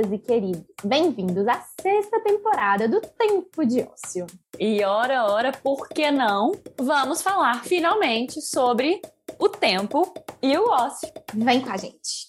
queridas e queridos. Bem-vindos à sexta temporada do Tempo de Ócio. E ora, ora, por que não? Vamos falar finalmente sobre o tempo e o ócio. Vem com a gente.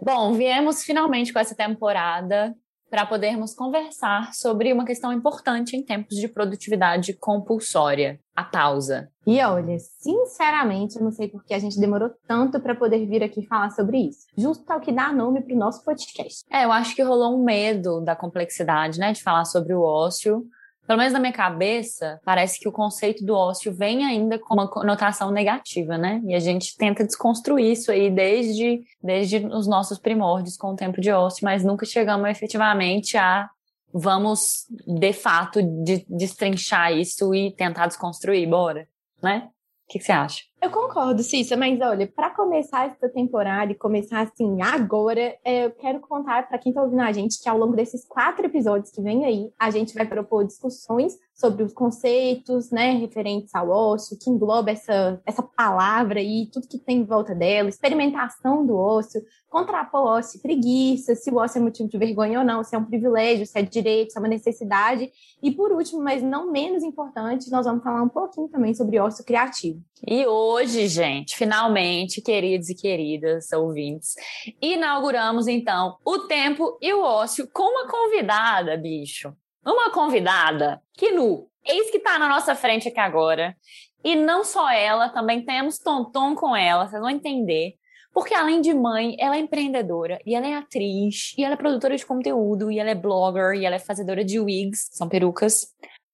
Bom, viemos finalmente com essa temporada para podermos conversar sobre uma questão importante em tempos de produtividade compulsória, a pausa. E olha, sinceramente, eu não sei por que a gente demorou tanto para poder vir aqui falar sobre isso. Justo ao que dá nome para o nosso podcast. É, eu acho que rolou um medo da complexidade, né, de falar sobre o ócio, pelo menos na minha cabeça, parece que o conceito do ócio vem ainda com uma conotação negativa, né? E a gente tenta desconstruir isso aí desde, desde os nossos primórdios com o tempo de ócio, mas nunca chegamos efetivamente a vamos, de fato, de, destrinchar isso e tentar desconstruir, bora, né? O que, que você acha? Eu concordo, Cissa, mas olha, para começar essa temporada e começar assim agora, é, eu quero contar para quem está ouvindo a gente que ao longo desses quatro episódios que vem aí, a gente vai propor discussões sobre os conceitos, né, referentes ao ócio, que engloba essa, essa palavra e tudo que tem em volta dela, experimentação do ócio, contrapor ócio e preguiça, se o ócio é motivo de vergonha ou não, se é um privilégio, se é direito, se é uma necessidade. E por último, mas não menos importante, nós vamos falar um pouquinho também sobre ócio criativo. E hoje gente, finalmente, queridos e queridas ouvintes, inauguramos então o tempo e o ócio com uma convidada, bicho. Uma convidada que nu. Eis que tá na nossa frente aqui agora. E não só ela, também temos Tonton com ela, vocês vão entender. Porque além de mãe, ela é empreendedora, e ela é atriz, e ela é produtora de conteúdo, e ela é blogger, e ela é fazedora de wigs, são perucas.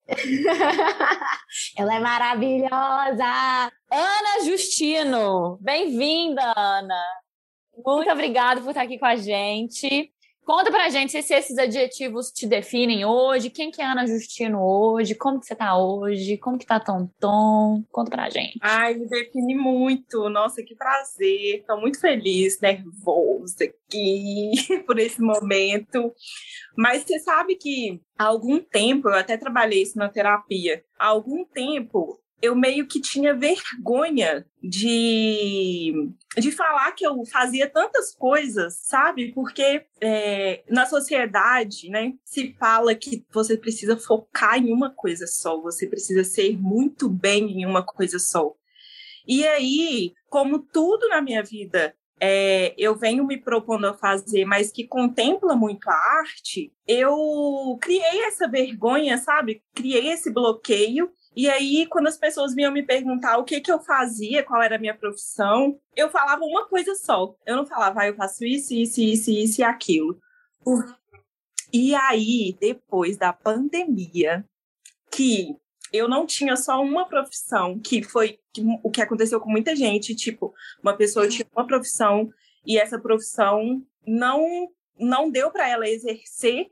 Ela é maravilhosa! Ana Justino! Bem-vinda, Ana! Muito obrigada por estar aqui com a gente. Conta pra gente se esses adjetivos te definem hoje, quem que é Ana Justino hoje, como que você tá hoje, como que tá Tom? Conta pra gente. Ai, me define muito, nossa, que prazer, tô muito feliz, nervosa aqui por esse momento, mas você sabe que há algum tempo, eu até trabalhei isso na terapia, há algum tempo eu meio que tinha vergonha de, de falar que eu fazia tantas coisas, sabe? Porque é, na sociedade, né, se fala que você precisa focar em uma coisa só, você precisa ser muito bem em uma coisa só. E aí, como tudo na minha vida é, eu venho me propondo a fazer, mas que contempla muito a arte, eu criei essa vergonha, sabe? Criei esse bloqueio e aí, quando as pessoas vinham me perguntar o que, que eu fazia, qual era a minha profissão, eu falava uma coisa só. Eu não falava, ah, eu faço isso, isso, isso, isso e aquilo. E aí, depois da pandemia, que eu não tinha só uma profissão, que foi o que aconteceu com muita gente, tipo, uma pessoa tinha uma profissão e essa profissão não não deu para ela exercer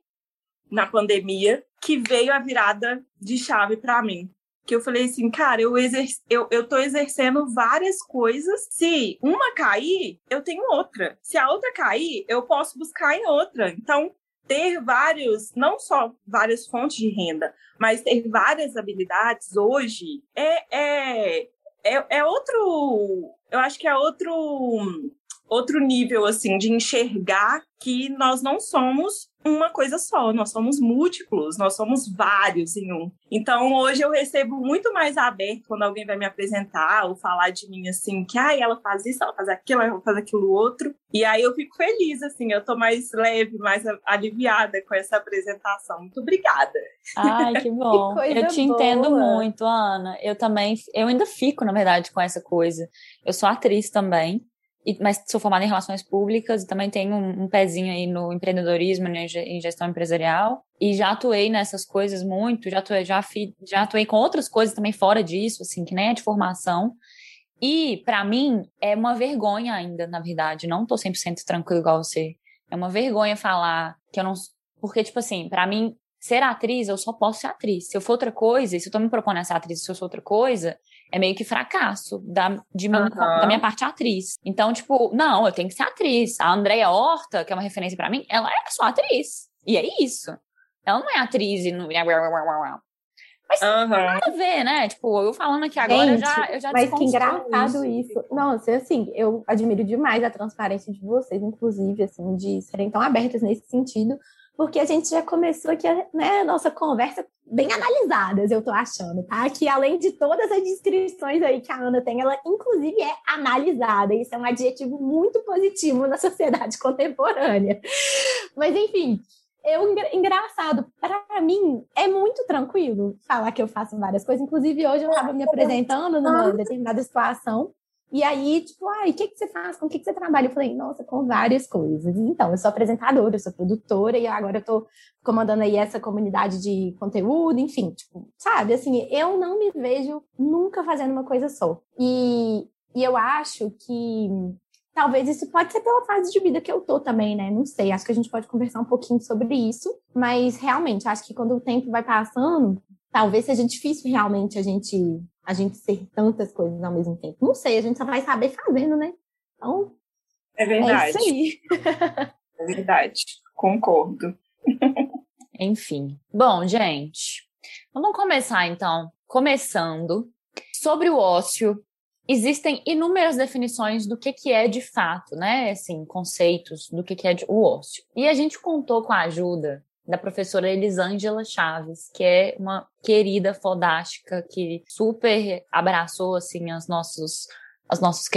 na pandemia, que veio a virada de chave para mim que eu falei assim, cara, eu, exer eu, eu tô exercendo várias coisas. Se uma cair, eu tenho outra. Se a outra cair, eu posso buscar em outra. Então, ter vários, não só várias fontes de renda, mas ter várias habilidades hoje é, é, é, é outro. Eu acho que é outro outro nível assim de enxergar que nós não somos uma coisa só, nós somos múltiplos, nós somos vários em um. Então hoje eu recebo muito mais aberto quando alguém vai me apresentar ou falar de mim assim, que ah, ela faz isso, ela faz aquilo, ela faz aquilo outro. E aí eu fico feliz, assim, eu tô mais leve, mais aliviada com essa apresentação. Muito obrigada. Ai, que bom. que eu te boa. entendo muito, Ana. Eu também, eu ainda fico, na verdade, com essa coisa. Eu sou atriz também. Mas sou formada em relações públicas e também tenho um, um pezinho aí no empreendedorismo, né, em gestão empresarial. E já atuei nessas coisas muito, já atuei, já, fi, já atuei com outras coisas também fora disso, assim, que nem é de formação. E, para mim, é uma vergonha ainda, na verdade. Não tô 100% tranquilo igual você. É uma vergonha falar que eu não. Porque, tipo assim, para mim, ser atriz, eu só posso ser atriz. Se eu for outra coisa, e se eu tô me propondo a ser atriz, se eu sou outra coisa, é meio que fracasso da, de uhum. da minha parte atriz. Então, tipo, não, eu tenho que ser atriz. A Andrea Horta, que é uma referência para mim, ela é só atriz. E é isso. Ela não é atriz e não. Mas uhum. nada a ver, né? Tipo, eu falando aqui agora, Gente, eu já, eu já Mas que engraçado isso. isso. Nossa, assim, eu admiro demais a transparência de vocês, inclusive, assim, de serem tão abertas nesse sentido, porque a gente já começou aqui, né, a nossa conversa bem analisadas, eu tô achando, tá? Que além de todas as descrições aí que a Ana tem, ela inclusive é analisada. Isso é um adjetivo muito positivo na sociedade contemporânea. Mas enfim, eu engraçado, para mim é muito tranquilo falar que eu faço várias coisas. Inclusive hoje eu estava me apresentando numa determinada situação e aí, tipo, ai, o que, que você faz? Com o que, que você trabalha? Eu falei, nossa, com várias coisas. Então, eu sou apresentadora, eu sou produtora, e agora eu tô comandando aí essa comunidade de conteúdo, enfim, tipo, sabe? Assim, eu não me vejo nunca fazendo uma coisa só. E, e eu acho que talvez isso pode ser pela fase de vida que eu tô também, né? Não sei, acho que a gente pode conversar um pouquinho sobre isso, mas realmente, acho que quando o tempo vai passando, talvez seja difícil realmente a gente a gente ser tantas coisas ao mesmo tempo. Não sei, a gente só vai saber fazendo, né? Então. É verdade. É isso aí. é verdade. Concordo. Enfim. Bom, gente, vamos começar então. Começando. Sobre o ócio, existem inúmeras definições do que, que é de fato, né? Assim, conceitos do que, que é de, o ócio. E a gente contou com a ajuda da professora Elisângela Chaves, que é uma querida fodástica que super abraçou assim os nossos os nossos,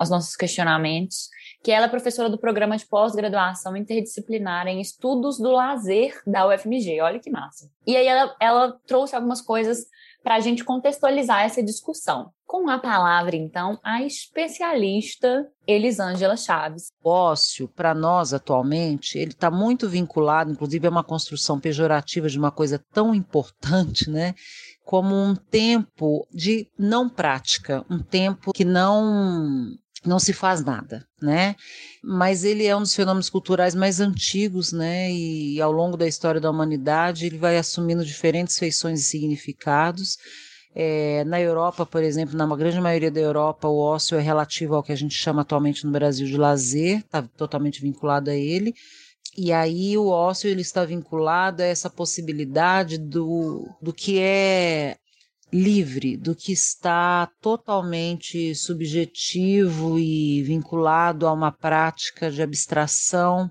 os nossos questionamentos, que ela é professora do programa de pós-graduação interdisciplinar em estudos do lazer da UFMG. Olha que massa. E aí ela, ela trouxe algumas coisas para a gente contextualizar essa discussão. Com a palavra, então, a especialista Elisângela Chaves. O ócio, para nós atualmente, ele está muito vinculado, inclusive é uma construção pejorativa de uma coisa tão importante, né? Como um tempo de não prática, um tempo que não não se faz nada, né? Mas ele é um dos fenômenos culturais mais antigos, né? E ao longo da história da humanidade ele vai assumindo diferentes feições e significados. É, na Europa, por exemplo, na grande maioria da Europa, o ócio é relativo ao que a gente chama atualmente no Brasil de lazer, está totalmente vinculado a ele. E aí o ócio ele está vinculado a essa possibilidade do, do que é livre do que está totalmente subjetivo e vinculado a uma prática de abstração,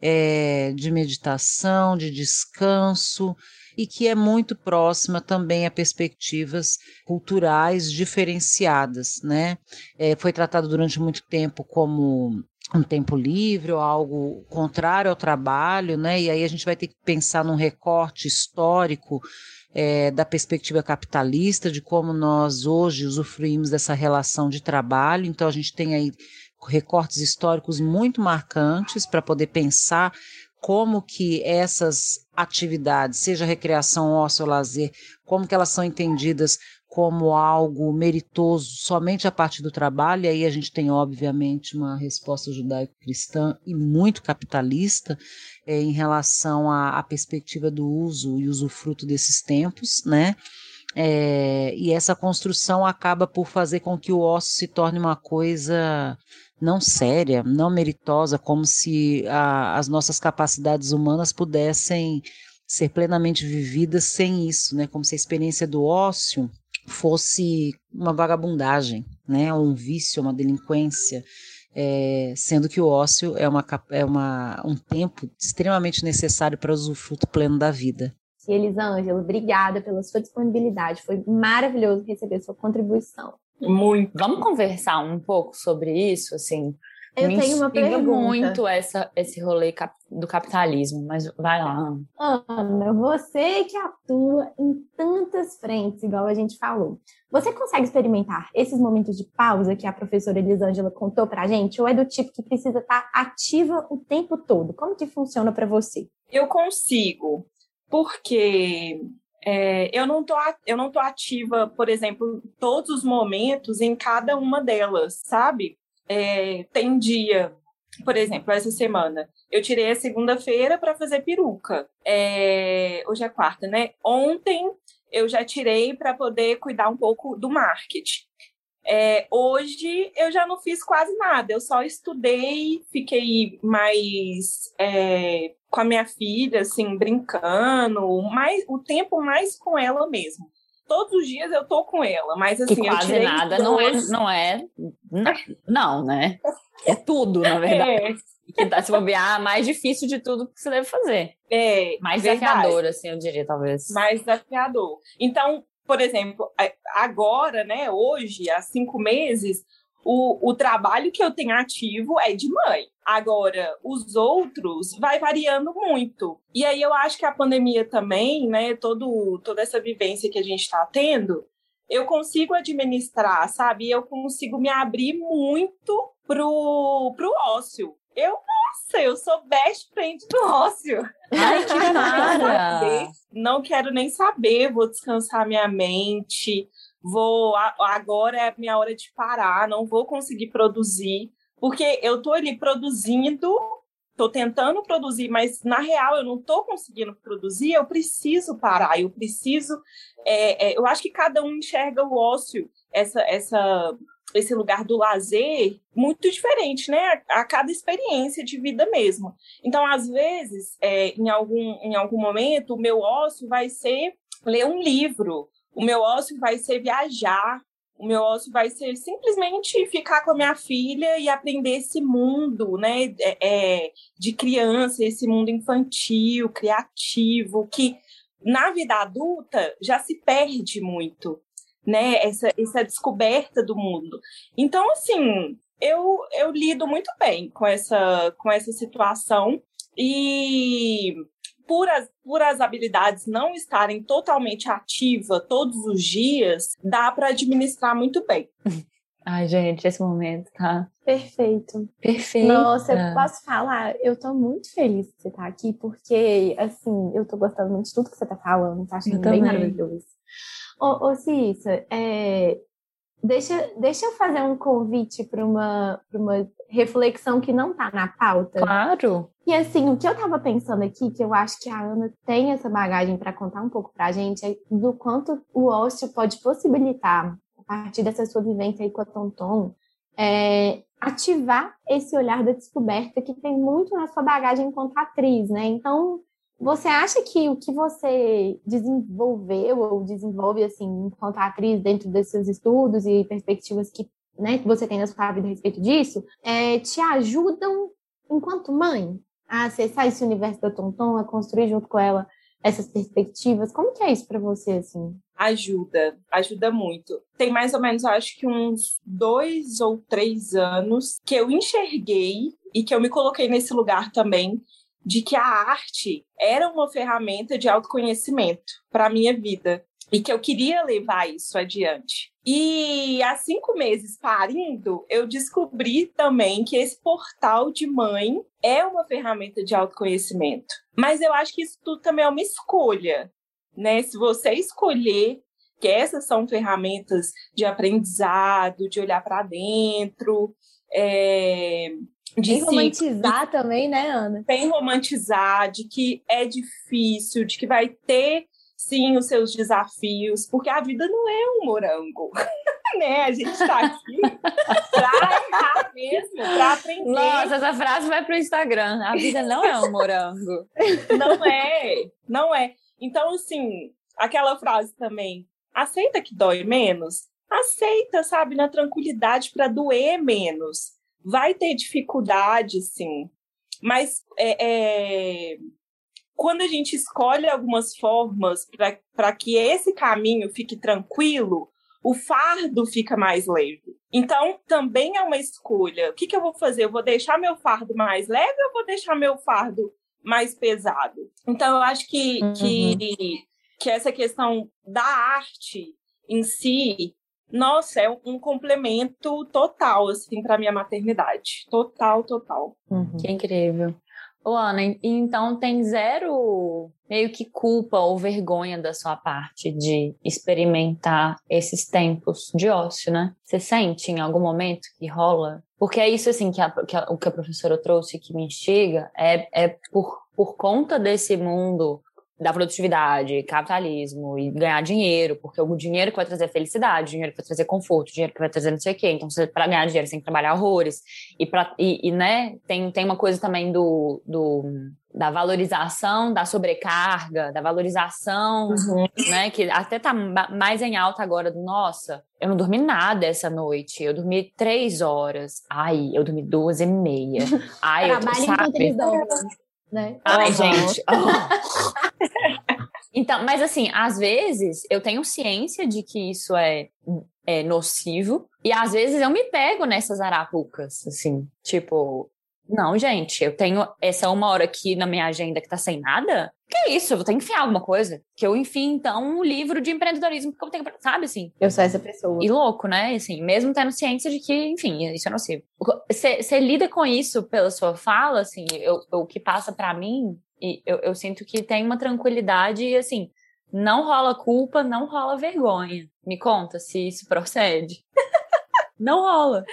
é, de meditação, de descanso, e que é muito próxima também a perspectivas culturais diferenciadas. Né? É, foi tratado durante muito tempo como um tempo livre ou algo contrário ao trabalho, né? E aí a gente vai ter que pensar num recorte histórico é, da perspectiva capitalista, de como nós hoje usufruímos dessa relação de trabalho. Então, a gente tem aí recortes históricos muito marcantes para poder pensar como que essas atividades, seja recreação, ócio lazer, como que elas são entendidas como algo meritoso somente a partir do trabalho, e aí a gente tem, obviamente, uma resposta judaico-cristã e muito capitalista é, em relação à, à, perspectiva do uso e usufruto desses tempos, né? É, e essa construção acaba por fazer com que o ócio se torne uma coisa não séria, não meritosa, como se a, as nossas capacidades humanas pudessem ser plenamente vividas sem isso, né? Como se a experiência do ócio fosse uma vagabundagem, né, um vício, uma delinquência, é, sendo que o ócio é, uma, é uma, um tempo extremamente necessário para o usufruto pleno da vida. Elisângela, obrigada pela sua disponibilidade. Foi maravilhoso receber sua contribuição. Muito. Vamos conversar um pouco sobre isso, assim, Eu Me tenho uma pergunta. muito essa, esse rolê cap- do capitalismo, mas vai lá. Ana, você que atua em tantas frentes, igual a gente falou, você consegue experimentar esses momentos de pausa que a professora Elisângela contou pra gente? Ou é do tipo que precisa estar ativa o tempo todo? Como que funciona para você? Eu consigo, porque é, eu, não tô, eu não tô ativa, por exemplo, todos os momentos em cada uma delas, sabe? É, tem dia, por exemplo, essa semana, eu tirei a segunda-feira para fazer peruca. É, hoje é quarta, né? Ontem eu já tirei para poder cuidar um pouco do marketing. É, hoje eu já não fiz quase nada, eu só estudei, fiquei mais é, com a minha filha, assim, brincando, mais, o tempo mais com ela mesmo. Todos os dias eu tô com ela, mas assim, que eu quase nada não é, não é. Não, não, né? É tudo, na verdade. É, que tá se bobear, mais difícil de tudo que você deve fazer. é, Mais verdade. desafiador, assim, eu diria, talvez. mais desafiador. Então, por exemplo, agora, né, hoje, há cinco meses, o, o trabalho que eu tenho ativo é de mãe. Agora, os outros vai variando muito. E aí eu acho que a pandemia também, né, todo, toda essa vivência que a gente está tendo, eu consigo administrar, sabe? Eu consigo me abrir muito pro, pro ócio. Eu, nossa, eu sou best friend do ócio. Ai, que cara! Não quero nem saber, vou descansar minha mente, vou agora é a minha hora de parar, não vou conseguir produzir, porque eu tô ali produzindo, tô tentando produzir, mas na real eu não tô conseguindo produzir, eu preciso parar, eu preciso, é, é, eu acho que cada um enxerga o ócio, essa, essa, esse lugar do lazer muito diferente, né? A, a cada experiência de vida mesmo. Então, às vezes, é, em, algum, em algum momento, o meu ócio vai ser ler um livro, o meu ócio vai ser viajar, o meu ócio vai ser simplesmente ficar com a minha filha e aprender esse mundo, né, é, é, de criança, esse mundo infantil, criativo, que na vida adulta já se perde muito, né, essa, essa descoberta do mundo. Então, assim, eu, eu lido muito bem com essa, com essa situação e por as, por as habilidades não estarem totalmente ativa todos os dias, dá para administrar muito bem. Ai, gente, esse momento tá Perfeito. perfeito. Nossa, eu posso falar? Eu tô muito feliz que você tá aqui, porque, assim, eu tô gostando muito de tudo que você tá falando, tá achando Eu bem também. maravilhoso. Ô, ô Cissa, é, deixa, deixa eu fazer um convite para uma, pra uma reflexão que não tá na pauta. Claro. E assim, o que eu tava pensando aqui, que eu acho que a Ana tem essa bagagem para contar um pouco pra gente, é do quanto o ócio pode possibilitar, a partir dessa sua vivência aí com a Tonton, é, ativar esse olhar da descoberta que tem muito na sua bagagem enquanto atriz, né? Então, você acha que o que você desenvolveu ou desenvolve, assim, enquanto atriz dentro desses estudos e perspectivas que, né, que você tem na sua vida a respeito disso, é, te ajudam, enquanto mãe, a acessar esse universo da Tonton, a construir junto com ela essas perspectivas? Como que é isso para você, assim? Ajuda, ajuda muito. Tem mais ou menos, acho que uns dois ou três anos que eu enxerguei e que eu me coloquei nesse lugar também de que a arte era uma ferramenta de autoconhecimento para a minha vida e que eu queria levar isso adiante. E há cinco meses parindo, eu descobri também que esse portal de mãe é uma ferramenta de autoconhecimento. Mas eu acho que isso tudo também é uma escolha, né? Se você escolher que essas são ferramentas de aprendizado, de olhar para dentro, é, de Sem se romantizar também, né, Ana? sem romantizar, de que é difícil, de que vai ter sim os seus desafios, porque a vida não é um morango, né? A gente está aqui para errar mesmo, para aprender. Nossa, essa frase vai pro Instagram. A vida não é um morango. Não é, não é. Então, assim, aquela frase também, aceita que dói menos? Aceita, sabe, na tranquilidade para doer menos. Vai ter dificuldade, sim. Mas é, é, quando a gente escolhe algumas formas para que esse caminho fique tranquilo, o fardo fica mais leve. Então, também é uma escolha. O que, que eu vou fazer? Eu vou deixar meu fardo mais leve ou eu vou deixar meu fardo mais pesado? Então, eu acho que, uhum. que, que essa questão da arte em si, nossa, é um complemento total, assim, para minha maternidade. Total, total. Uhum. Que incrível. Ô, Ana, então tem zero meio que culpa ou vergonha da sua parte de experimentar esses tempos de ócio, né? Você sente em algum momento que rola? Porque é isso, assim, que, a, que a, o que a professora trouxe que me instiga é, é por, por conta desse mundo da produtividade, capitalismo e ganhar dinheiro, porque o dinheiro que vai trazer felicidade, dinheiro que vai trazer conforto, dinheiro que vai trazer não sei o quê. Então, para ganhar dinheiro, você tem que trabalhar horrores. E, pra, e, e, né, tem, tem uma coisa também do, do, da valorização da sobrecarga, da valorização, uhum. né, que até tá mais em alta agora do, nossa, eu não dormi nada essa noite, eu dormi três horas. Ai, eu dormi duas e meia. Ai, eu tô, sabe? Né? Ai, gente. então, mas assim, às vezes eu tenho ciência de que isso é, é nocivo, e às vezes eu me pego nessas arapucas, assim, tipo, não, gente, eu tenho essa uma hora aqui na minha agenda que tá sem nada. Que isso? Eu vou ter que enfiar alguma coisa. Que eu enfio, então, um livro de empreendedorismo que eu tenho, sabe assim? Eu sou essa pessoa. E louco, né? Assim, mesmo tendo ciência de que, enfim, isso é nocivo. Você lida com isso pela sua fala, assim, eu, o que passa para mim, e eu, eu sinto que tem uma tranquilidade, e assim, não rola culpa, não rola vergonha. Me conta se isso procede. não rola.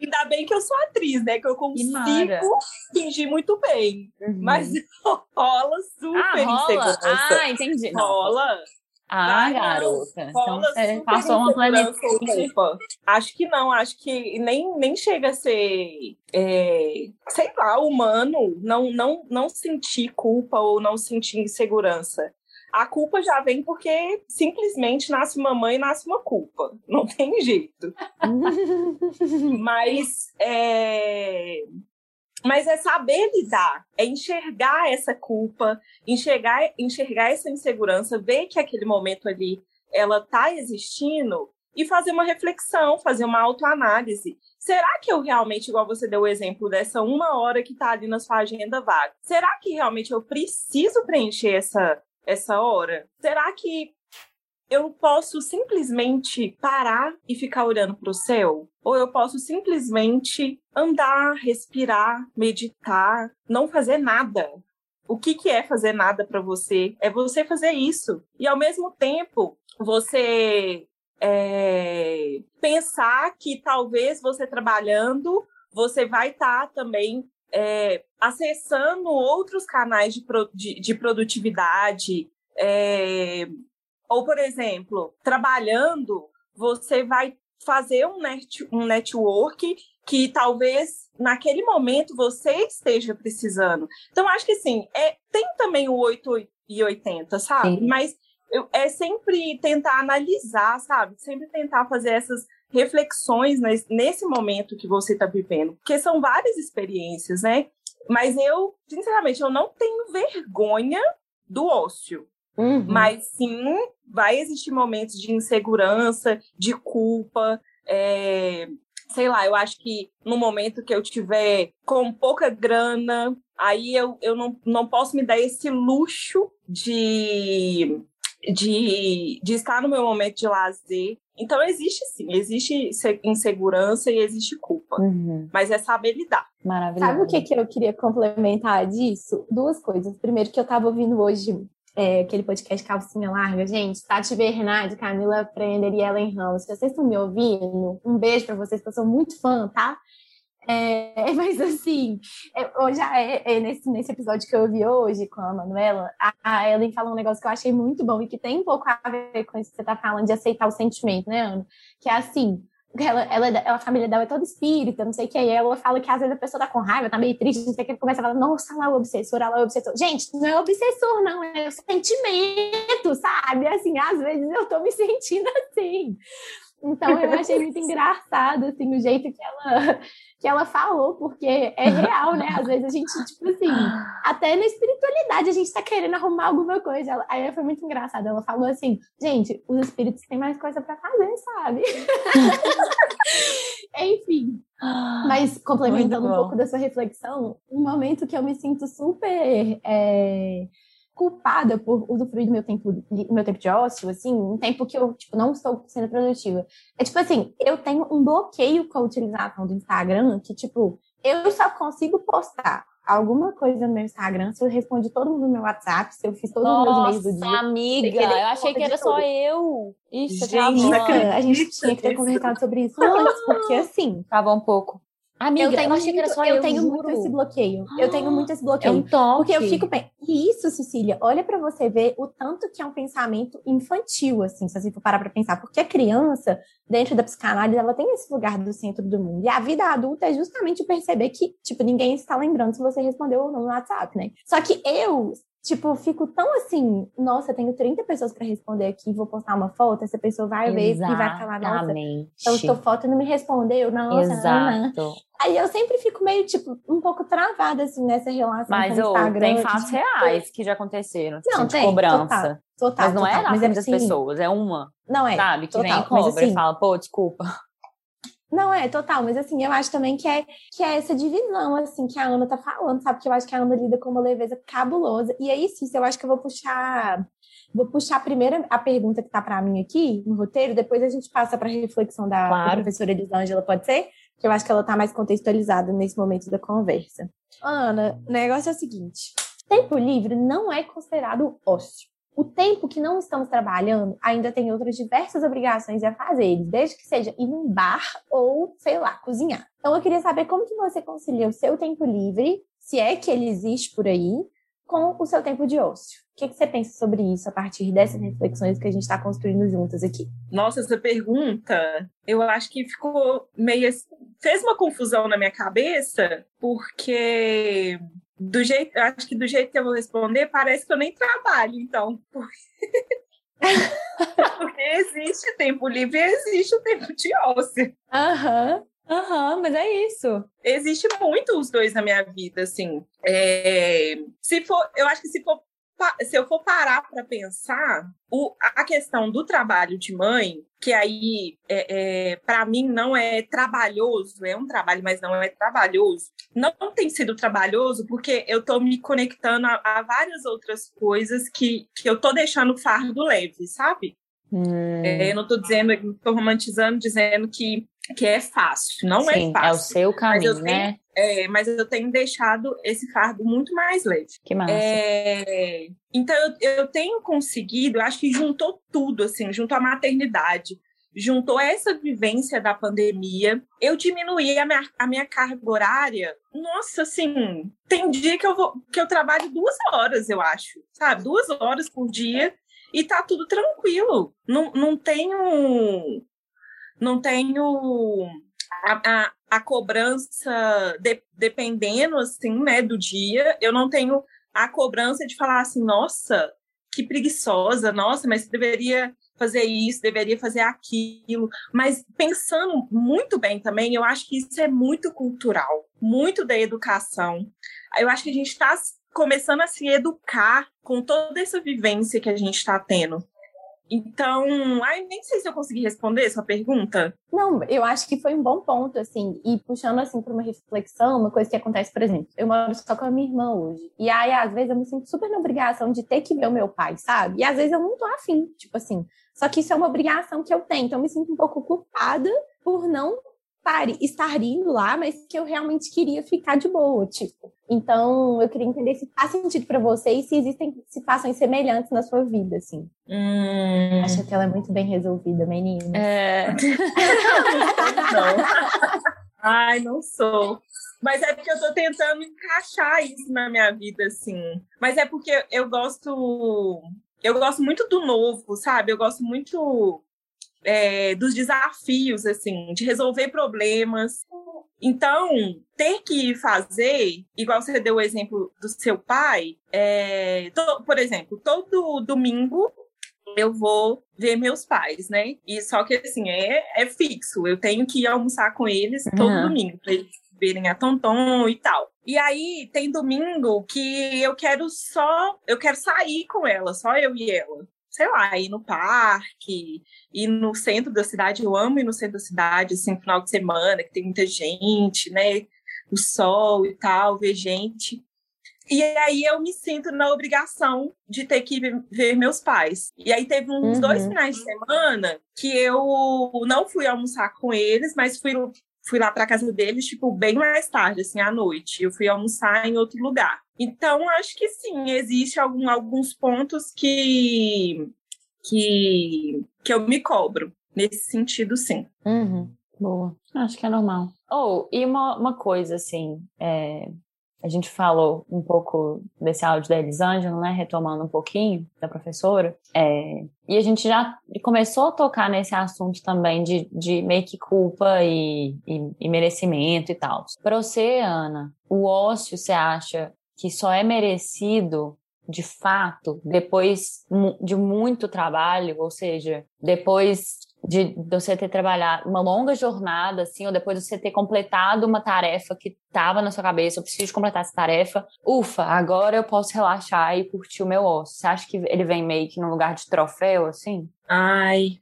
Ainda bem que eu sou atriz, né? Que eu consigo fingir muito bem. Uhum. Mas rola super ah, rola? insegurança. Ah, entendi. Rola. Ah, garota. Então, você passou uma planeta. Acho que não, acho que nem, nem chega a ser, é, sei lá, humano não, não, não sentir culpa ou não sentir insegurança a culpa já vem porque simplesmente nasce uma mãe e nasce uma culpa. Não tem jeito. Mas é... Mas é saber lidar, é enxergar essa culpa, enxergar, enxergar essa insegurança, ver que aquele momento ali ela está existindo e fazer uma reflexão, fazer uma autoanálise. Será que eu realmente, igual você deu o exemplo dessa uma hora que está ali na sua agenda vaga, será que realmente eu preciso preencher essa, essa hora? Será que eu posso simplesmente parar e ficar olhando para o céu? Ou eu posso simplesmente andar, respirar, meditar, não fazer nada? O que, que é fazer nada para você? É você fazer isso. E ao mesmo tempo, você é, pensar que talvez você trabalhando, você vai estar tá também é, acessando outros canais de, pro, de, de produtividade. É, ou, por exemplo, trabalhando, você vai fazer um, net, um network que talvez naquele momento você esteja precisando. Então, acho que assim, é, tem também o 8 e 80, sabe? Sim. Mas eu, é sempre tentar analisar, sabe? Sempre tentar fazer essas reflexões nesse momento que você está vivendo, porque são várias experiências, né? Mas eu, sinceramente, eu não tenho vergonha do ócio. Uhum. Mas sim, vai existir momentos de insegurança, de culpa. É... Sei lá, eu acho que no momento que eu tiver com pouca grana, aí eu, eu não, não posso me dar esse luxo de, de, de estar no meu momento de lazer então existe sim, existe insegurança e existe culpa, uhum. mas é saber lidar. Maravilhoso. Sabe o que, que eu queria complementar disso? Duas coisas. Primeiro que eu estava ouvindo hoje é, aquele podcast Calcinha Larga, gente, Tati Bernardi, Camila Prender e Ellen Ramos. Se vocês estão me ouvindo, um beijo para vocês, que eu sou muito fã, tá? É, mas assim, é, hoje é, é, nesse, nesse episódio que eu vi hoje com a Manuela, a, a Ellen falou um negócio que eu achei muito bom e que tem um pouco a ver com isso que você está falando de aceitar o sentimento, né, Ana? Que é assim, ela, ela, a família dela é toda espírita, não sei o que, e ela fala que às vezes a pessoa tá com raiva, tá meio triste, não sei o que, começa a falar, nossa, lá o obsessor, lá o obsessor. Gente, não é obsessor, não, é o sentimento, sabe? Assim, às vezes eu tô me sentindo assim. Então eu achei muito engraçado, assim, o jeito que ela, que ela falou, porque é real, né? Às vezes a gente, tipo assim, até na espiritualidade a gente tá querendo arrumar alguma coisa. Ela, aí foi muito engraçado. Ela falou assim, gente, os espíritos têm mais coisa para fazer, sabe? Mas complementando um pouco dessa reflexão, um momento que eu me sinto super é, culpada por usufruir do meu tempo, do meu tempo de ócio, assim, um tempo que eu, tipo, não estou sendo produtiva. É tipo assim, eu tenho um bloqueio com a utilização do Instagram, que, tipo, eu só consigo postar alguma coisa no meu Instagram se eu respondi todo mundo no meu WhatsApp, se eu fiz todos os meus e-mails do dia. amiga, eu achei que era só eu. Isso, gente, a gente tinha que ter conversado sobre isso antes, porque assim... Tava um pouco. Amiga, eu, tenho eu só eu. Eu tenho muito esse bloqueio. Eu tenho muito esse bloqueio. É um toque. Porque eu fico bem. E isso, Cecília, olha para você ver o tanto que é um pensamento infantil, assim, se você for parar pra pensar. Porque a criança, dentro da psicanálise, ela tem esse lugar do centro do mundo. E a vida adulta é justamente perceber que, tipo, ninguém está lembrando se você respondeu ou não no WhatsApp, né? Só que eu, Tipo, fico tão assim, nossa, tenho 30 pessoas para responder aqui, vou postar uma foto, essa pessoa vai ver e vai falar, nossa, então estou foto e não me respondeu, nossa, Exato. Aí eu sempre fico meio, tipo, um pouco travada, assim, nessa relação Mas, com o Instagram. tem de, fatos tipo, reais que já aconteceram, tipo, Não, de tem, cobrança. Total, Mas não é total. na Mas frente das assim, pessoas, é uma, Não é, sabe? Que total, vem e cobra mas assim, e fala, pô, desculpa. Não, é, total, mas assim, eu acho também que é, que é essa divisão, assim, que a Ana tá falando, sabe? Que eu acho que a Ana lida com uma leveza cabulosa. E aí, sim, eu acho que eu vou puxar. Vou puxar primeiro a pergunta que tá para mim aqui no roteiro, depois a gente passa para reflexão da, Claro. da professora Elisângela, pode ser? Que eu acho que ela tá mais contextualizada nesse momento da conversa. Ana, o negócio é o seguinte: tempo livre não é considerado ócio. O tempo que não estamos trabalhando ainda tem outras diversas obrigações a fazer, desde que seja ir num bar ou, sei lá, cozinhar. Então eu queria saber como que você concilia o seu tempo livre, se é que ele existe por aí, com o seu tempo de ócio. O que, que você pensa sobre isso a partir dessas reflexões que a gente está construindo juntas aqui? Nossa, essa pergunta, eu acho que ficou meio. assim- fez uma confusão na minha cabeça, porque do jeito, acho que do jeito que eu vou responder, parece que eu nem trabalho, então. Porque existe tempo livre e existe o tempo de ócio. Aham. Aham, mas é isso. Existe muito os dois na minha vida, assim. É, se for, eu acho que se for se eu for parar para pensar, o, a questão do trabalho de mãe, que aí, é, é, para mim, não é trabalhoso, é um trabalho, mas não é trabalhoso. Não tem sido trabalhoso porque eu estou me conectando a, a várias outras coisas que, que eu estou deixando o fardo leve, sabe? Hum, É, eu não estou dizendo, estou romantizando, dizendo que, que é fácil. Não sim, é fácil. é o seu caminho, eu né? É, mas eu tenho deixado esse fardo muito mais leve. Que massa. É, então eu, eu tenho conseguido, eu acho que juntou tudo, assim, juntou a maternidade, juntou essa vivência da pandemia. Eu diminuí a minha, a minha carga horária. Nossa, assim, tem dia que eu vou que eu trabalho duas horas, eu acho, sabe? Duas horas por dia e tá tudo tranquilo. Não, não tenho. Não tenho a, a, a cobrança de- dependendo assim, né, do dia. Eu não tenho a cobrança de falar assim, nossa, que preguiçosa, nossa, mas deveria fazer isso, deveria fazer aquilo. Mas pensando muito bem também, eu acho que isso é muito cultural, muito da educação. Eu acho que a gente está começando a se educar com toda essa vivência que a gente está tendo. Então, ai, nem sei se eu consegui responder sua pergunta. Não, eu acho que foi um bom ponto, assim, e puxando, assim, para uma reflexão, uma coisa que acontece, por exemplo, eu moro só com a minha irmã hoje, e aí, às vezes, eu me sinto super na obrigação de ter que ver o meu pai, sabe? E às vezes eu não tô afim, tipo assim, só que isso é uma obrigação que eu tenho, então eu me sinto um pouco culpada por não estar indo lá, mas que eu realmente queria ficar de boa, tipo. Então, eu queria entender se faz sentido para você e se existem situações semelhantes na sua vida, assim. Hum, Acho que ela é muito bem resolvida, menina. É, não. Ai, não sou. Mas é porque eu tô tentando encaixar isso na minha vida, assim. Mas é porque eu gosto. Eu gosto muito do novo, sabe? Eu gosto muito é, dos desafios, assim, de resolver problemas. Então, ter que fazer, igual você deu o exemplo do seu pai, é, to- por exemplo, todo domingo eu vou ver meus pais, né? E só que assim, é, é fixo. Eu tenho que ir almoçar com eles todo Uhum. domingo, para eles verem a Tonton e tal. E aí tem domingo que eu quero só, eu quero sair com ela, só eu e ela. Sei lá, ir no parque, ir no centro da cidade. Eu amo ir no centro da cidade, assim, final de semana, que tem muita gente, né? O sol e tal, ver gente. E aí eu me sinto na obrigação de ter que ver meus pais. E aí teve uns uhum. dois finais de semana que eu não fui almoçar com eles, mas fui, fui lá para casa deles, tipo, bem mais tarde, assim, à noite. Eu fui almoçar em outro lugar. Então, acho que sim, existe algum, alguns pontos que, que, que eu me cobro. Nesse sentido, sim. Uhum. Boa. Acho que é normal. Ou, oh, e uma, uma coisa, assim, é, a gente falou um pouco desse áudio da Elisângela, né, retomando um pouquinho da professora, é, e a gente já começou a tocar nesse assunto também de, de meio que culpa e, e, e merecimento e tal. Para você, Ana, o ócio, você acha que só é merecido de fato depois de muito trabalho, ou seja, depois de, você ter trabalhado uma longa jornada, assim, ou depois de você ter completado uma tarefa que estava na sua cabeça, eu preciso completar essa tarefa, ufa, agora eu posso relaxar e curtir o meu osso. Você acha que ele vem meio que num lugar de troféu, assim? Ai,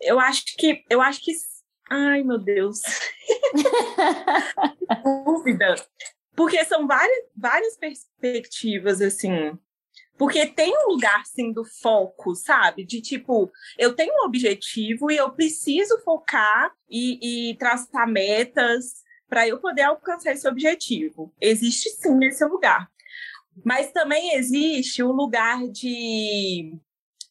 eu acho que, eu acho que, ai meu Deus, dúvida, porque são várias, várias perspectivas, assim, porque tem um lugar, sim, do foco, sabe? De tipo, eu tenho um objetivo e eu preciso focar e, e traçar metas para eu poder alcançar esse objetivo. Existe sim esse lugar. Mas também existe o lugar de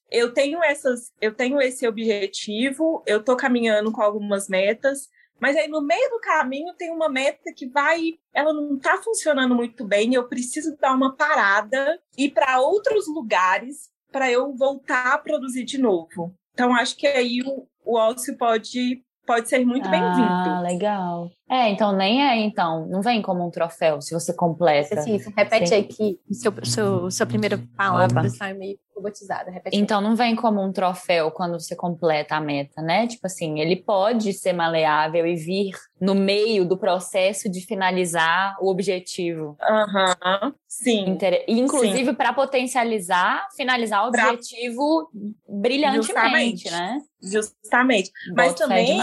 eu tenho essas, eu tenho esse objetivo, eu estou caminhando com algumas metas, mas aí no meio do caminho tem uma meta que vai, ela não está funcionando muito bem, eu preciso dar uma parada e ir para outros lugares para eu voltar a produzir de novo. Então acho que aí o, o ócio pode pode ser muito ah, bem-vindo. Ah, legal. É, então nem é, então, não vem como um troféu se você completa. Sim, repete Sim. aí que o seu, seu, sua primeira palavra sai meio robotizada. Repete então não vem como um troféu quando você completa a meta, né? Tipo assim, ele pode ser maleável e vir no meio do processo de finalizar o objetivo. Aham, uhum, sim. Inter... Inclusive para potencializar, finalizar o pra... objetivo brilhantemente, Justamente. né? Justamente. Mas também,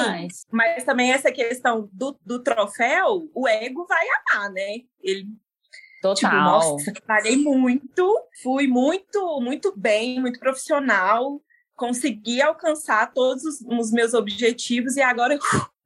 mas também essa questão do, do troféu, o ego vai amar, né? Ele Total. Tipo, nossa, trabalhei muito, fui muito, muito bem, muito profissional, consegui alcançar todos os, os meus objetivos e agora,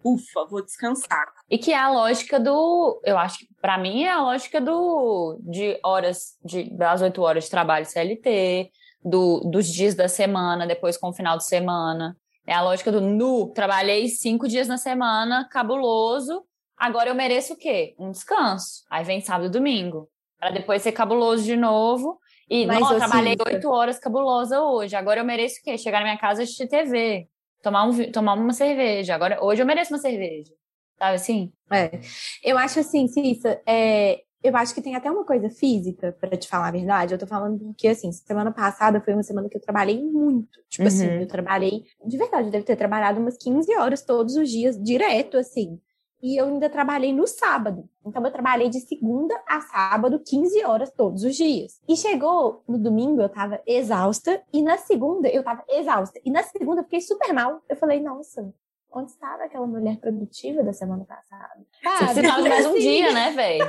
ufa, vou descansar. E que é a lógica do, eu acho que para mim é a lógica do de horas de das oito horas de trabalho CLT, do, dos dias da semana, depois com o final de semana. É a lógica do nu, trabalhei cinco dias na semana, cabuloso, Agora eu mereço o quê? Um descanso. Aí vem sábado e domingo. Para depois ser cabuloso de novo. E, Mas não, eu trabalhei oito horas cabulosa hoje. Agora eu mereço o quê? Chegar na minha casa e assistir TV. Tomar, um, tomar uma cerveja. Agora, hoje eu mereço uma cerveja. Sabe assim? É. Eu acho assim, Cissa, é, eu acho que tem até uma coisa física, para te falar a verdade. Eu tô falando porque, assim, semana passada foi uma semana que eu trabalhei muito. Tipo assim, uhum. assim, eu trabalhei, de verdade, eu devo ter trabalhado umas 15 horas todos os dias, direto, assim e eu ainda trabalhei no sábado. Então, eu trabalhei de segunda a sábado, 15 horas todos os dias. E chegou no domingo, eu tava exausta, e na segunda eu tava exausta. E na segunda eu fiquei super mal. Eu falei, nossa, onde estava aquela mulher produtiva da semana passada? Cara, você de mais um assim. dia, né, velho?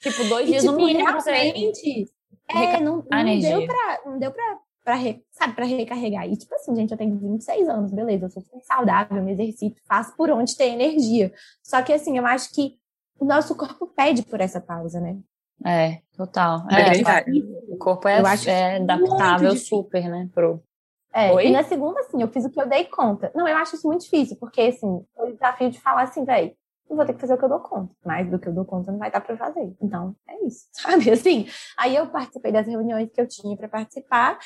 tipo, dois dias tipo, no mínimo realmente, pra você... É, não, não deu pra, não deu pra para sabe, para recarregar. E tipo assim, gente, eu tenho 26 anos, beleza, eu sou super saudável, me exercito, faço por onde ter energia. Só que assim, eu acho que o nosso corpo pede por essa pausa, né? É, total. É, é o corpo é, é adaptável super, né, pro é, Oi? e na segunda, assim, eu fiz o que eu dei conta. Não, eu acho isso muito difícil, porque, assim, o desafio de falar assim, velho, eu vou ter que fazer o que eu dou conta. Mais do que eu dou conta não vai dar para fazer. Então, é isso, sabe? Assim, aí eu participei das reuniões que eu tinha para participar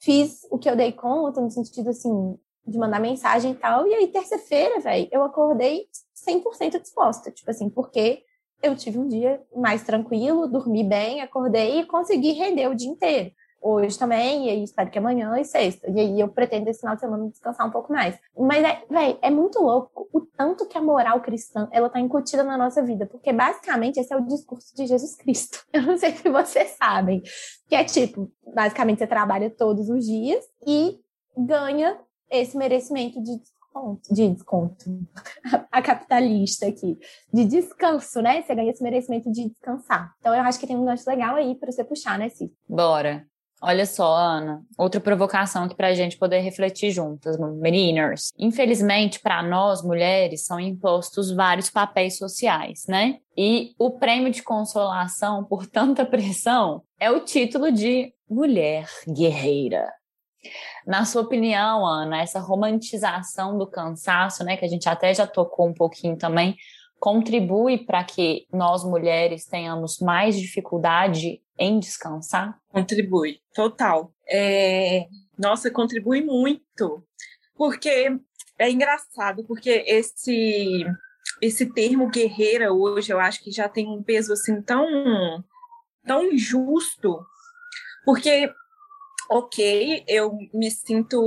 fiz o que eu dei conta, no sentido assim, de mandar mensagem e tal. E aí, terça-feira, velho, eu acordei 100% disposta. Tipo assim, porque eu tive um dia mais tranquilo, dormi bem, acordei e consegui render o dia inteiro. Hoje também, e aí espero que amanhã e sexta. E aí eu pretendo esse final de semana descansar um pouco mais. Mas, é, velho, é muito louco o tanto que a moral cristã, ela tá incutida na nossa vida, porque basicamente esse é o discurso de Jesus Cristo. Eu não sei se vocês sabem, que é tipo, basicamente você trabalha todos os dias e ganha esse merecimento de desconto, de desconto, a capitalista aqui, de descanso, né? Você ganha esse merecimento de descansar. Então eu acho que tem um gancho legal aí para você puxar, né, Cid? Bora. Olha só, Ana, outra provocação aqui para a gente poder refletir juntas, meninas. Infelizmente, para nós mulheres, são impostos vários papéis sociais, né? E o prêmio de consolação por tanta pressão é o título de mulher guerreira. Na sua opinião, Ana, essa romantização do cansaço, né, que a gente até já tocou um pouquinho também, contribui para que nós mulheres tenhamos mais dificuldade em descansar? Contribui, total. É... Nossa, contribui muito, porque é engraçado, porque esse esse termo guerreira hoje eu acho que já tem um peso assim tão tão injusto, porque ok, eu me sinto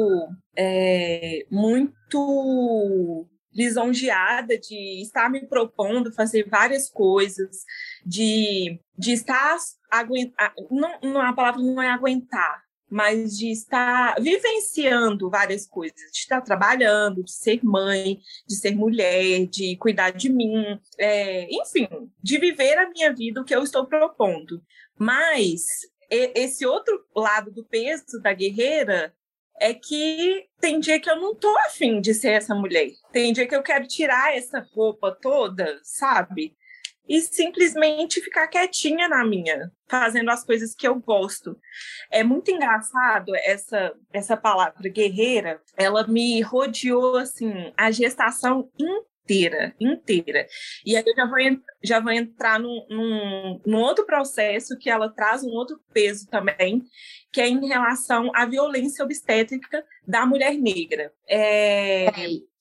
é, muito lisonjeada de estar me propondo fazer várias coisas, de, de estar aguentar, não, não, a palavra não é aguentar, mas de estar vivenciando várias coisas, de estar trabalhando, de ser mãe, de ser mulher, de cuidar de mim, é, enfim, de viver a minha vida, o que eu estou propondo. Mas esse outro lado do peso da guerreira é que tem dia que eu não tô afim de ser essa mulher. Tem dia que eu quero tirar essa roupa toda, sabe? E simplesmente ficar quietinha na minha, fazendo as coisas que eu gosto. É muito engraçado essa essa palavra guerreira, ela me rodeou assim a gestação inteira inteira, inteira. E aí eu já vou, já vou entrar num, num, num, outro processo que ela traz um outro peso também, que é em relação à violência obstétrica da mulher negra. É...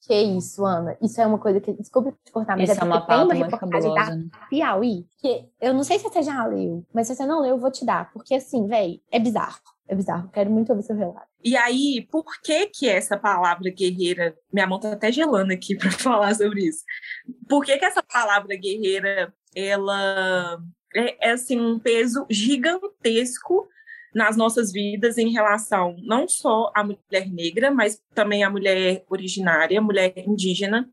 Que isso, Ana? Isso é uma coisa que. Desculpa te cortar, mas isso é, é uma pauta muito fabulosa. da Piauí, que eu não sei se você já leu, mas se você não leu, eu vou te dar. Porque, assim, velho, é bizarro. É bizarro. Quero muito ouvir seu relato. E aí, por que que essa palavra guerreira, minha mão tá até gelando aqui para falar sobre isso. Por que que essa palavra guerreira, ela é, é assim um peso gigantesco nas nossas vidas em relação não só à mulher negra, mas também à mulher originária, mulher indígena,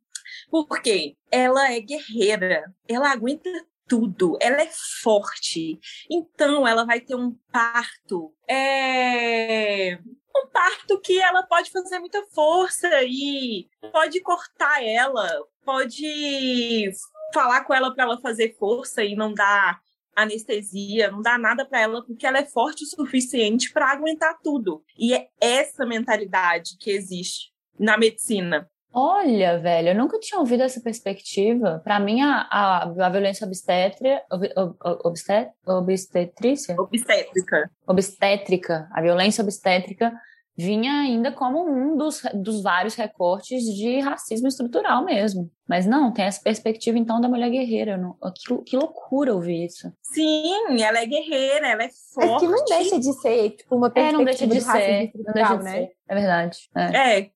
porque ela é guerreira, ela aguenta tudo, ela é forte. Então, ela vai ter um parto. É... Um parto que ela pode fazer muita força e pode cortar ela, pode falar com ela para ela fazer força e não dar anestesia, não dá nada para ela porque ela é forte o suficiente para aguentar tudo. E é essa mentalidade que existe na medicina. Olha, velho, eu nunca tinha ouvido essa perspectiva. Para mim, a, a, a, violência obstétrica, ob, ob, obstet, obstetrícia? Obstétrica. Obstétrica. A violência obstétrica vinha ainda como um dos, dos vários recortes de racismo estrutural mesmo. Mas não, tem essa perspectiva então da mulher guerreira. Não, que, que loucura ouvir isso. Sim, ela é guerreira, ela é forte. É que não deixa de ser tipo, uma perspectiva é, não deixa de, de ser, não deixa de né? ser. É verdade. É. é.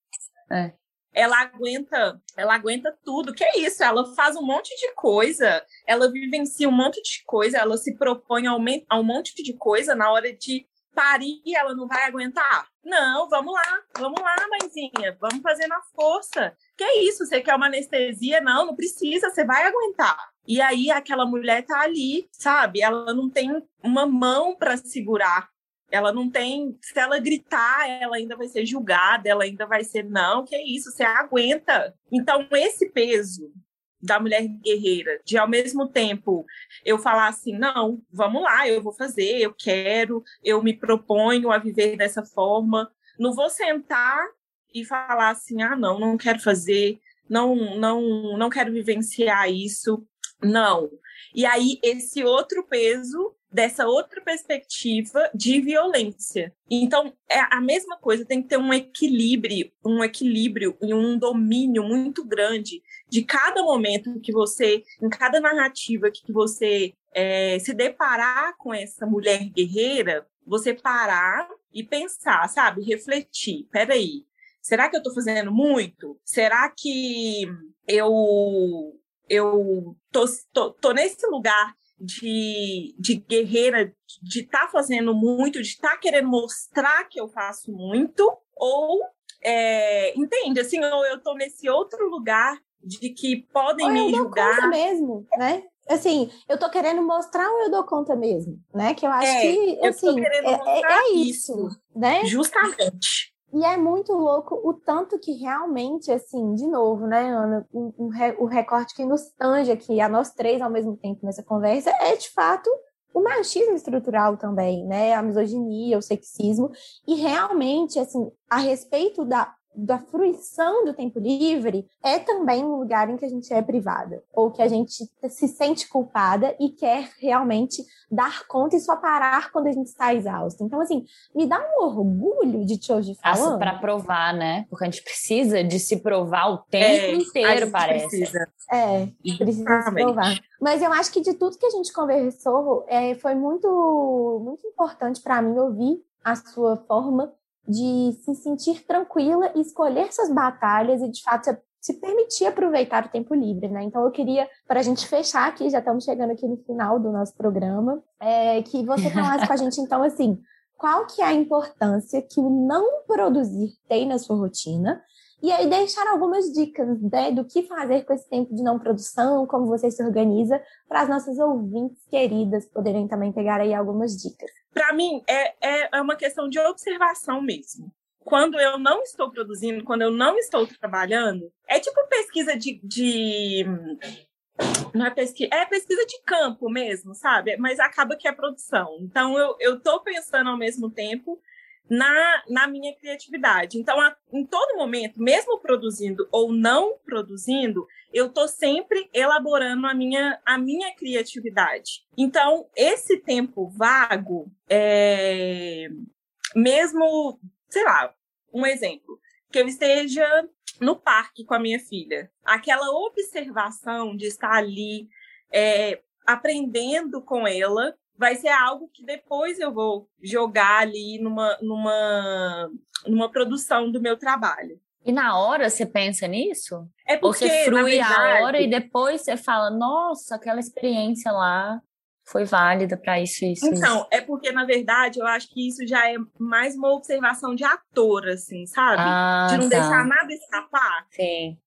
é ela aguenta, ela aguenta tudo. Que é isso? Ela faz um monte de coisa, ela vivencia um monte de coisa, ela se propõe a um monte de coisa na hora de parir, ela não vai aguentar. Não, vamos lá, vamos lá, mãezinha, vamos fazer na força. Que é isso? Você quer uma anestesia? Não, não precisa, você vai aguentar. E aí aquela mulher tá ali, sabe? Ela não tem uma mão para segurar ela não tem. Se ela gritar, ela ainda vai ser julgada, ela ainda vai ser, não, que é isso, você aguenta. Então, esse peso da mulher guerreira, de ao mesmo tempo eu falar assim, não, vamos lá, eu vou fazer, eu quero, eu me proponho a viver dessa forma. Não vou sentar e falar assim, ah, não, não quero fazer, não, não, não quero vivenciar isso. Não. E aí, esse outro peso dessa outra perspectiva de violência. Então, é a mesma coisa, tem que ter um equilíbrio, um equilíbrio e um domínio muito grande de cada momento que você, em cada narrativa que você é, se deparar com essa mulher guerreira, você parar e pensar, sabe? Refletir. Peraí, será que eu estou fazendo muito? Será que eu eu tô, tô, tô nesse lugar de, de guerreira, de estar tá fazendo muito, de estar tá querendo mostrar que eu faço muito, ou é, entende, assim, ou eu estou nesse outro lugar de que podem ou me eu julgar. Dou conta mesmo, né? Assim, eu tô querendo mostrar ou eu dou conta mesmo, né? Que eu acho é, que assim, é, é, é, isso, né? Justamente. E é muito louco o tanto que realmente, assim, de novo, né, Ana, o, recorte que nos tange aqui, a nós três ao mesmo tempo nessa conversa, é de fato o machismo estrutural também, né, a misoginia, o sexismo, e realmente, assim, a respeito da da fruição do tempo livre é também um lugar em que a gente é privada, ou que a gente se sente culpada e quer realmente dar conta e só parar quando a gente está exausto. Então, assim, me dá um orgulho de te ouvir falando. para provar, né? Porque a gente precisa de se provar o tempo é, inteiro, parece. Precisa. É, precisa se provar. Mas eu acho que de tudo que a gente conversou, é, foi muito, muito importante para mim ouvir a sua forma de se sentir tranquila e escolher suas batalhas e, de fato, se permitir aproveitar o tempo livre, né? Então, eu queria, para a gente fechar aqui, já estamos chegando aqui no final do nosso programa, é, que você falasse com a gente, então, assim, qual que é a importância que o não produzir tem na sua rotina e aí deixar algumas dicas né, do que fazer com esse tempo de não produção, como você se organiza, para as nossas ouvintes queridas poderem também pegar aí algumas dicas. Para mim, é, é, é uma questão de observação mesmo. Quando eu não estou produzindo, quando eu não estou trabalhando, é tipo pesquisa de, de não é pesquisa, é pesquisa de campo mesmo, sabe? Mas acaba que é produção. Então eu, tô pensando ao mesmo tempo na, na minha criatividade. Então, a, em todo momento, mesmo produzindo ou não produzindo, eu estou sempre elaborando a minha, a minha criatividade. Então, esse tempo vago, é, mesmo, sei lá, um exemplo, que eu esteja no parque com a minha filha, aquela observação de estar ali é, aprendendo com ela vai ser algo que depois eu vou jogar ali numa, numa, numa produção do meu trabalho. E na hora você pensa nisso? É porque, Ou você frui verdade, a hora e depois você fala, nossa, aquela experiência lá foi válida para isso, isso. Então, isso. é porque, na verdade, eu acho que isso já é mais uma observação de ator, assim, sabe? Ah, de não tá. deixar nada escapar. Sim.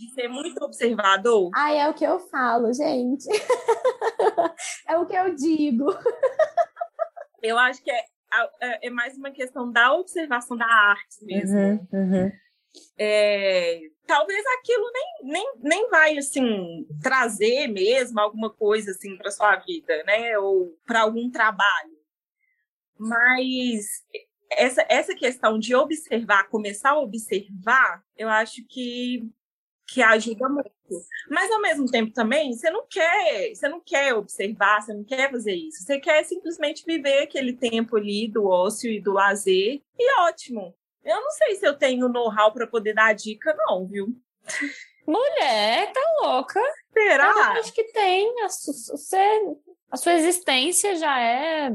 De ser muito observador. Ai, é o que eu falo, gente. é o que eu digo. Eu acho que é, é, é mais uma questão da observação da arte mesmo. Uhum, uhum. É, talvez aquilo nem, nem, nem vai assim trazer mesmo alguma coisa assim para sua vida, né? Ou para algum trabalho. Mas essa, essa questão de observar, começar a observar, eu acho que que ajuda muito. Mas ao mesmo tempo também, você não quer, você não quer observar, você não quer fazer isso. Você quer simplesmente viver aquele tempo ali do ócio e do lazer e ótimo. Eu não sei se eu tenho know-how para poder dar dica não, viu? Mulher, tá louca? Será? Eu acho que tem. Você, a sua existência já é.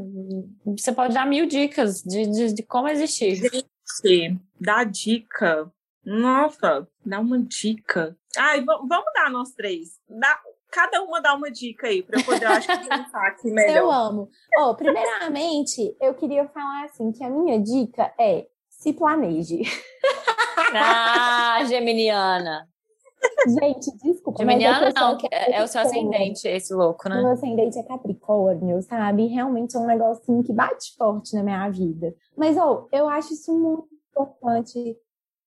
Você pode dar mil dicas de, de, de como existir. Gente, dá dica. Nossa, dá uma dica. Ai, vamos dar nós três. Dá, cada uma dá uma dica aí, para eu poder, acho que pensar aqui melhor. Eu amo. Oh, primeiramente, eu queria falar assim, que a minha dica é se planeje. Ah, geminiana. Gente, desculpa. Geminiana não, é, é, o seu ascendente, esse louco, né? Meu ascendente é Capricórnio, sabe? Realmente é um negocinho que bate forte na minha vida. Mas, oh, eu acho isso muito importante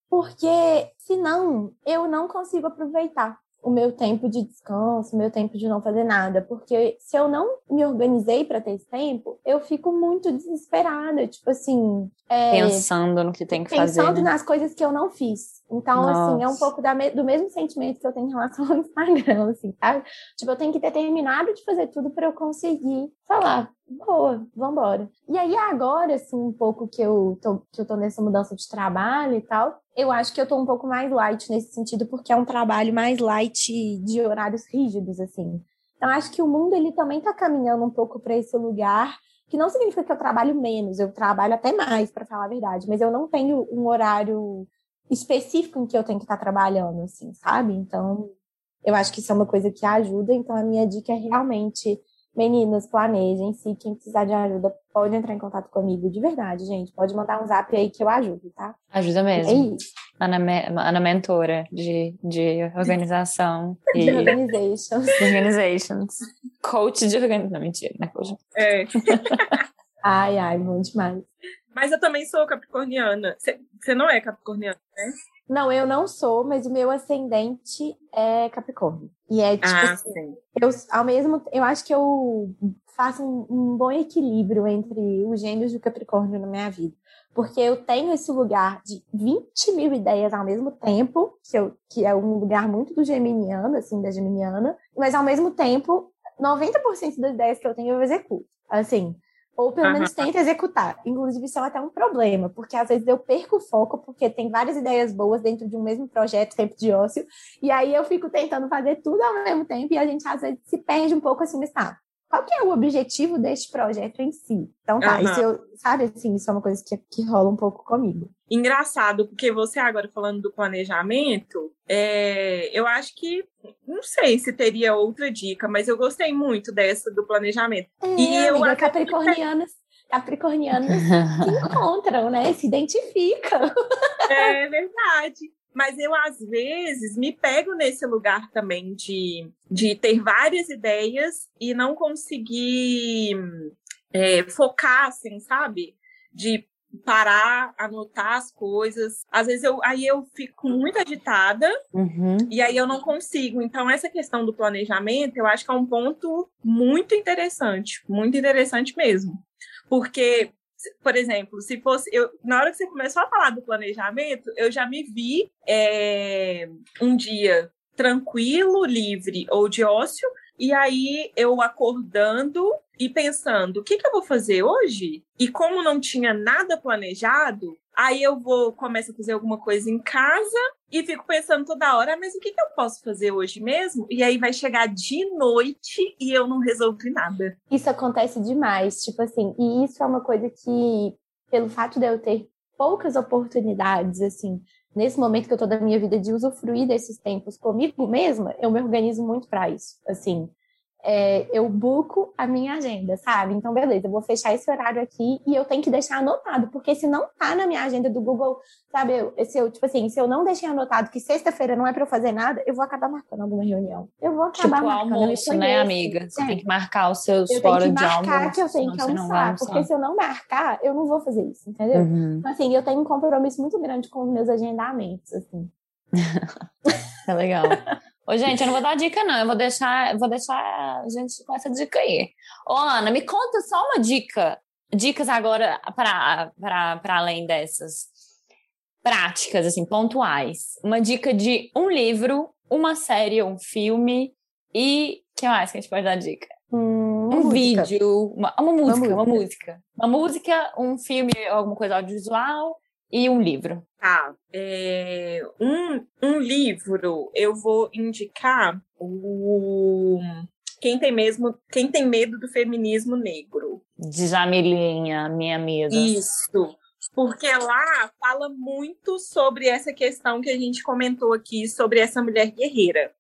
porque senão eu não consigo aproveitar o meu tempo de descanso, o meu tempo de não fazer nada, porque se eu não me organizei para ter esse tempo, eu fico muito desesperada, tipo assim, é, pensando no que tem que pensando fazer, pensando né? nas coisas que eu não fiz. Então, Nossa. assim, é um pouco da, do mesmo sentimento que eu tenho em relação ao Instagram, assim, tá? Tipo, eu tenho que ter terminado de fazer tudo para eu conseguir falar, boa, vambora. E aí, agora, assim, um pouco que eu, tô, que eu tô nessa mudança de trabalho e tal, eu acho que eu tô um pouco mais light nesse sentido, porque é um trabalho mais light de horários rígidos, assim. Então, acho que o mundo, ele também tá caminhando um pouco para esse lugar que não significa que eu trabalho menos, eu trabalho até mais, para falar a verdade, mas eu não tenho um horário específico em que eu tenho que estar trabalhando, assim, sabe? Então, eu acho que isso é uma coisa que ajuda. Então, a minha dica é realmente, meninas, planejem-se. Quem precisar de ajuda, pode entrar em contato comigo, de verdade, gente. Pode mandar um zap aí que eu ajudo, tá? Ajuda mesmo. É isso. Ana, Ana mentora de, de organização. de organizations. De organizations. Coach de organização. Não, mentira, não é coach. É. ai, ai, bom demais. Mas eu também sou capricorniana. Você não é capricorniana, né? Não, eu não sou, mas o meu ascendente é Capricórnio. E é tipo ah, assim, sim. eu ao mesmo eu acho que eu faço um, um bom equilíbrio entre os gêmeos e o Capricórnio na minha vida. Porque eu tenho esse lugar de 20 mil ideias ao mesmo tempo, que, eu, que é um lugar muito do geminiano, assim, da geminiana, mas ao mesmo tempo, 90% das ideias que eu tenho eu executo. Assim, ou pelo menos tenta executar. Inclusive, isso é até um problema, porque às vezes eu perco o foco, porque tem várias ideias boas dentro de um mesmo projeto, tempo de ócio, e aí eu fico tentando fazer tudo ao mesmo tempo, e a gente às vezes se perde um pouco assim, mas tá, qual que é o objetivo deste projeto em si? Então tá, uhum. isso eu, sabe assim, isso é uma coisa que, que rola um pouco comigo. Engraçado, porque você agora falando do planejamento, é, eu acho que não sei se teria outra dica, mas eu gostei muito dessa do planejamento. É, e eu amiga, capricornianas, capricornianas se encontram, né? Se identificam. É verdade. Mas eu, às vezes, me pego nesse lugar também de, de ter várias ideias e não conseguir é, focar, assim, sabe? De parar, anotar as coisas. Às vezes eu aí eu fico muito agitada uhum. e aí eu não consigo. Então essa questão do planejamento, eu acho que é um ponto muito interessante, muito interessante mesmo. Porque por exemplo, se fosse eu na hora que você começou a falar do planejamento, eu já me vi é, um dia tranquilo, livre ou de ócio, e aí eu acordando e pensando, o que, que eu vou fazer hoje? E como não tinha nada planejado, aí eu vou começo a fazer alguma coisa em casa e fico pensando toda hora, mas o que, que eu posso fazer hoje mesmo? E aí vai chegar de noite e eu não resolvi nada. Isso acontece demais, tipo assim, e isso é uma coisa que, pelo fato de eu ter poucas oportunidades, assim, nesse momento que eu tô da minha vida de usufruir desses tempos comigo mesma, eu me organizo muito para isso. Assim, é, eu buco a minha agenda, sabe? Então, beleza, eu vou fechar esse horário aqui e eu tenho que deixar anotado, porque se não tá na minha agenda do Google, sabe? Se eu, tipo assim, se eu não deixei anotado que sexta-feira não é para eu fazer nada, eu vou acabar marcando alguma reunião. Eu vou acabar tipo, marcando. almoço, né, amiga? Você é. tem que marcar os seus eu fora de almoço. Eu tenho que marcar que eu tenho que almoçar, porque se eu não marcar, eu não vou fazer isso, entendeu? Uhum. Então, assim, eu tenho um compromisso muito grande com os meus agendamentos, assim. é legal. Ô, gente, eu não vou dar dica, não. Eu vou deixar, vou deixar a gente com essa dica aí. Ô, Ana, me conta só uma dica. Dicas agora para além dessas práticas, assim, pontuais. Uma dica de um livro, uma série, um filme e. O que mais que a gente pode dar dica? Hum, um vídeo, uma, uma, música, uma, música, uma música. Uma música, um filme, alguma coisa audiovisual e um livro. Tá. É, um, um livro, eu vou indicar o quem tem mesmo quem tem medo do feminismo negro de Jamilinha minha amiga isso porque lá fala muito sobre essa questão que a gente comentou aqui sobre essa mulher guerreira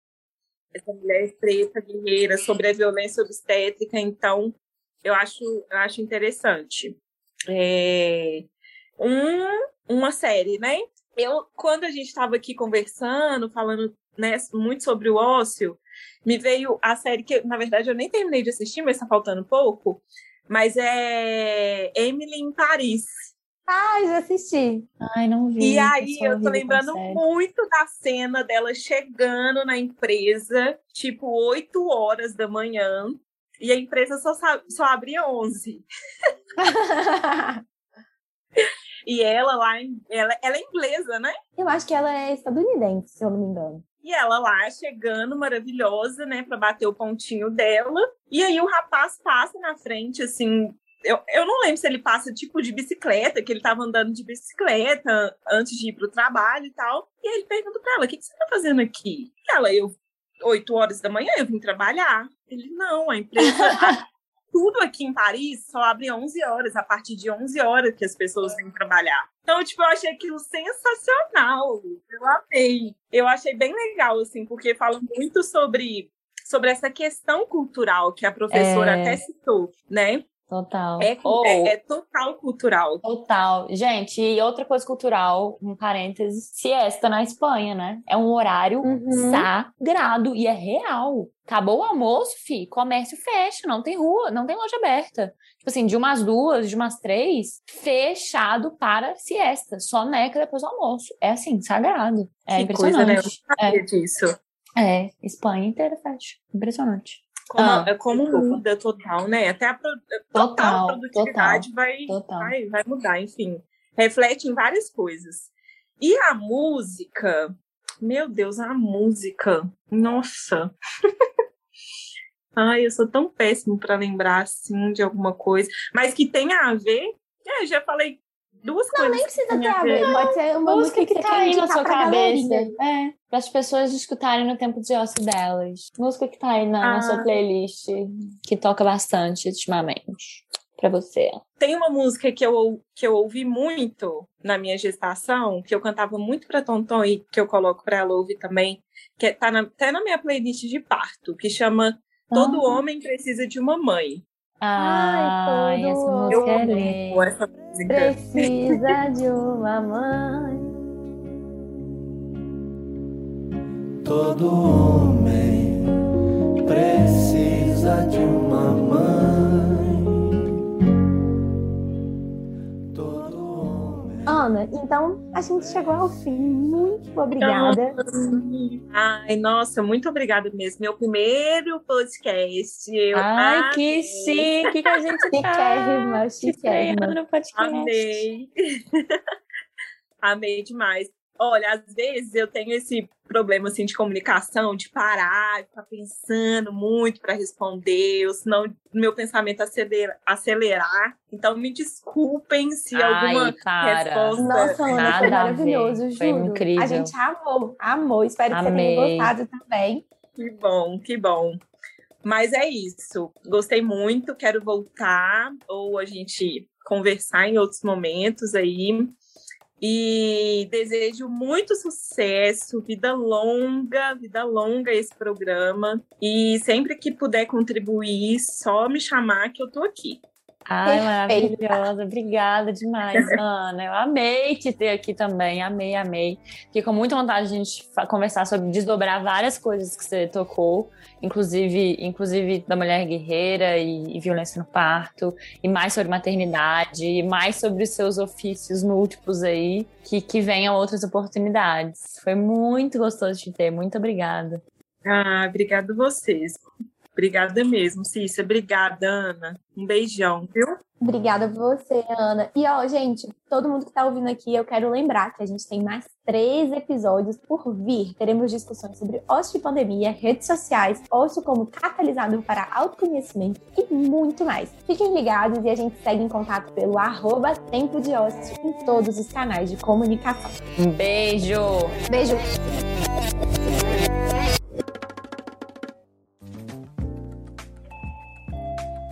essa mulher preta guerreira sobre a violência obstétrica então eu acho eu acho interessante é, um uma série, né? Eu, quando a gente estava aqui conversando, falando né, muito sobre o ócio, me veio a série que, na verdade, eu nem terminei de assistir, mas está faltando pouco, mas é Emily em Paris. Ai, já assisti. Ai, não vi. E aí, eu tô lembrando muito da cena dela chegando na empresa, tipo, 8 horas da manhã, e a empresa só, só abre 11. E ela lá, ela, ela é inglesa, né? Eu acho que ela é estadunidense, se eu não me engano. E ela lá chegando, maravilhosa, né, para bater o pontinho dela. E aí o rapaz passa na frente, assim. Eu, eu não lembro se ele passa tipo de bicicleta, que ele tava andando de bicicleta antes de ir pro trabalho e tal. E aí ele pergunta pra ela: o que, que você tá fazendo aqui? E ela, eu, 8 horas da manhã, eu vim trabalhar. Ele, não, a empresa. Tudo aqui em Paris só abre 11 horas, a partir de 11 horas que as pessoas vêm trabalhar. Então, tipo, eu achei aquilo sensacional. Eu amei. Eu achei bem legal, assim, porque fala muito sobre, sobre essa questão cultural que a professora é... até citou, né? Total. É, oh, é, é, total cultural. Total. Gente, e outra coisa cultural, um parênteses, siesta na Espanha, né? É um horário uhum. sagrado e é real. Acabou o almoço, fi, comércio fecha, não tem rua, não tem loja aberta. Tipo assim, de umas duas, de umas três, fechado para siesta. Só neca depois do almoço. É assim, sagrado. É que impressionante. Coisa, né? Eu não é. disso. É, Espanha inteira fecha. Impressionante. Como, ah, como muda total, né? Até a pro, total, total produtividade total, vai, total. Vai, vai mudar, enfim. Reflete em várias coisas. E a música, meu Deus, a música, nossa. Ai, eu sou tão péssimo para lembrar assim de alguma coisa, mas que tenha a ver. É, já falei duas não, coisas. Não, nem precisa ter a ver. Pode ser uma música, música que, que tá aí na sua cabeça. É, para as pessoas escutarem no tempo de ócio delas. Música que tá aí na, ah. na sua playlist, que toca bastante ultimamente para você. Tem uma música que eu, que eu ouvi muito na minha gestação, que eu cantava muito para Tonton e que eu coloco para ela ouvir também, que é, tá na, até na minha playlist de parto, que chama Todo ah. Homem Precisa de uma Mãe. Ai, essa música é linda. Essa música. Precisa de uma mãe. Todo homem precisa de uma mãe. Ana, então a gente chegou ao fim. Muito obrigada. Ai, nossa, muito obrigada mesmo. Meu primeiro podcast. Eu Ai, amei. que chique que a gente tá. Chiquérrima, chiquérrima. no podcast. Amei. Amei demais. Olha, às vezes eu tenho esse problema assim de comunicação, de parar, ficar pensando muito para responder, ou senão meu pensamento acelerar, acelerar. Então me desculpem se Ai, alguma para. resposta. Nossa, Ana, foi maravilhoso, juro. Foi incrível. A gente amou, amou. Espero que Amei. você tenha gostado também. Que bom, que bom. Mas é isso. Gostei muito, quero voltar ou a gente conversar em outros momentos aí. E desejo muito sucesso, vida longa, vida longa esse programa. E sempre que puder contribuir, só me chamar que eu tô aqui. Ai, maravilhosa. Obrigada demais, Ana. Eu amei te ter aqui também. Amei, amei. Fiquei com muita vontade de a gente conversar sobre desdobrar várias coisas que você tocou, inclusive, inclusive da mulher guerreira e, e violência no parto, e mais sobre maternidade, e mais sobre os seus ofícios múltiplos aí, que, que venham outras oportunidades. Foi muito gostoso de te ter. Muito obrigada. Ah, obrigado vocês. Obrigada mesmo, Cícia. Obrigada, Ana. Um beijão, viu? Obrigada a você, Ana. E, ó, gente, todo mundo que está ouvindo aqui, eu quero lembrar que a gente tem mais três episódios por vir. Teremos discussões sobre ócio e pandemia, redes sociais, ócio como catalisador para autoconhecimento e muito mais. Fiquem ligados e a gente segue em contato pelo arroba Tempo de Ócio em todos os canais de comunicação. Um beijo! Beijo!